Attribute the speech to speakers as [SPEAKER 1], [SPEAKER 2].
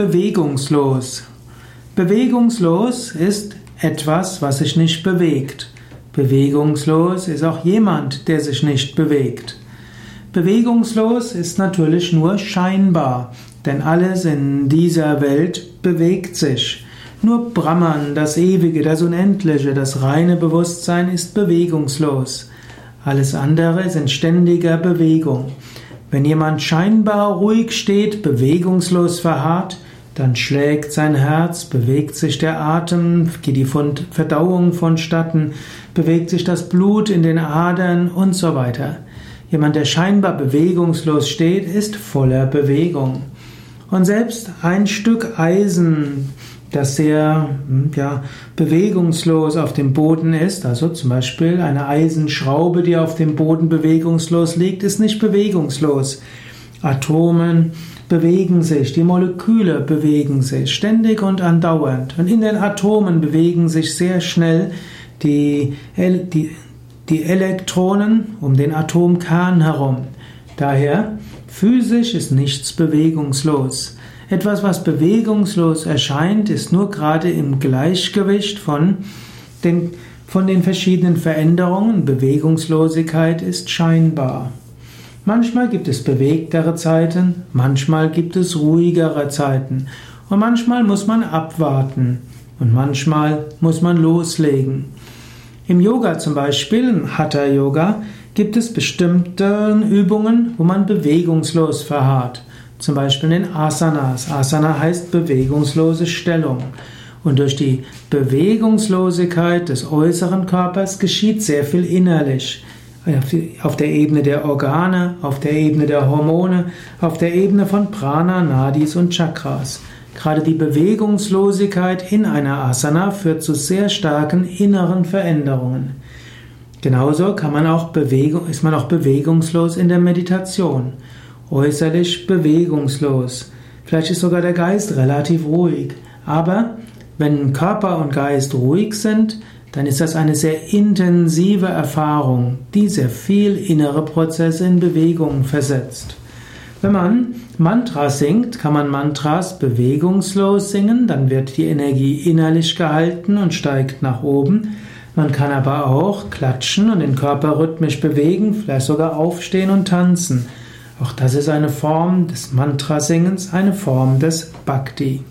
[SPEAKER 1] Bewegungslos. Bewegungslos ist etwas, was sich nicht bewegt. Bewegungslos ist auch jemand, der sich nicht bewegt. Bewegungslos ist natürlich nur scheinbar, denn alles in dieser Welt bewegt sich. Nur Brahman, das Ewige, das Unendliche, das reine Bewusstsein ist bewegungslos. Alles andere ist in ständiger Bewegung. Wenn jemand scheinbar ruhig steht, bewegungslos verharrt, dann schlägt sein Herz, bewegt sich der Atem, geht die Verdauung vonstatten, bewegt sich das Blut in den Adern und so weiter. Jemand, der scheinbar bewegungslos steht, ist voller Bewegung. Und selbst ein Stück Eisen, das sehr hm, ja, bewegungslos auf dem Boden ist, also zum Beispiel eine Eisenschraube, die auf dem Boden bewegungslos liegt, ist nicht bewegungslos. Atomen bewegen sich, die Moleküle bewegen sich ständig und andauernd. Und in den Atomen bewegen sich sehr schnell die, die, die Elektronen um den Atomkern herum. Daher, physisch ist nichts bewegungslos. Etwas, was bewegungslos erscheint, ist nur gerade im Gleichgewicht von den, von den verschiedenen Veränderungen. Bewegungslosigkeit ist scheinbar. Manchmal gibt es bewegtere Zeiten, manchmal gibt es ruhigere Zeiten und manchmal muss man abwarten und manchmal muss man loslegen. Im Yoga zum Beispiel, im Hatha Yoga, gibt es bestimmte Übungen, wo man bewegungslos verharrt. Zum Beispiel in Asanas. Asana heißt bewegungslose Stellung. Und durch die Bewegungslosigkeit des äußeren Körpers geschieht sehr viel innerlich. Auf der Ebene der Organe, auf der Ebene der Hormone, auf der Ebene von Prana, Nadis und Chakras. Gerade die Bewegungslosigkeit in einer Asana führt zu sehr starken inneren Veränderungen. Genauso kann man auch Bewegung, ist man auch bewegungslos in der Meditation äußerlich bewegungslos. Vielleicht ist sogar der Geist relativ ruhig. Aber wenn Körper und Geist ruhig sind, dann ist das eine sehr intensive Erfahrung, die sehr viel innere Prozesse in Bewegung versetzt. Wenn man Mantras singt, kann man Mantras bewegungslos singen, dann wird die Energie innerlich gehalten und steigt nach oben. Man kann aber auch klatschen und den Körper rhythmisch bewegen, vielleicht sogar aufstehen und tanzen. Auch das ist eine Form des Mantrasingens, eine Form des Bhakti.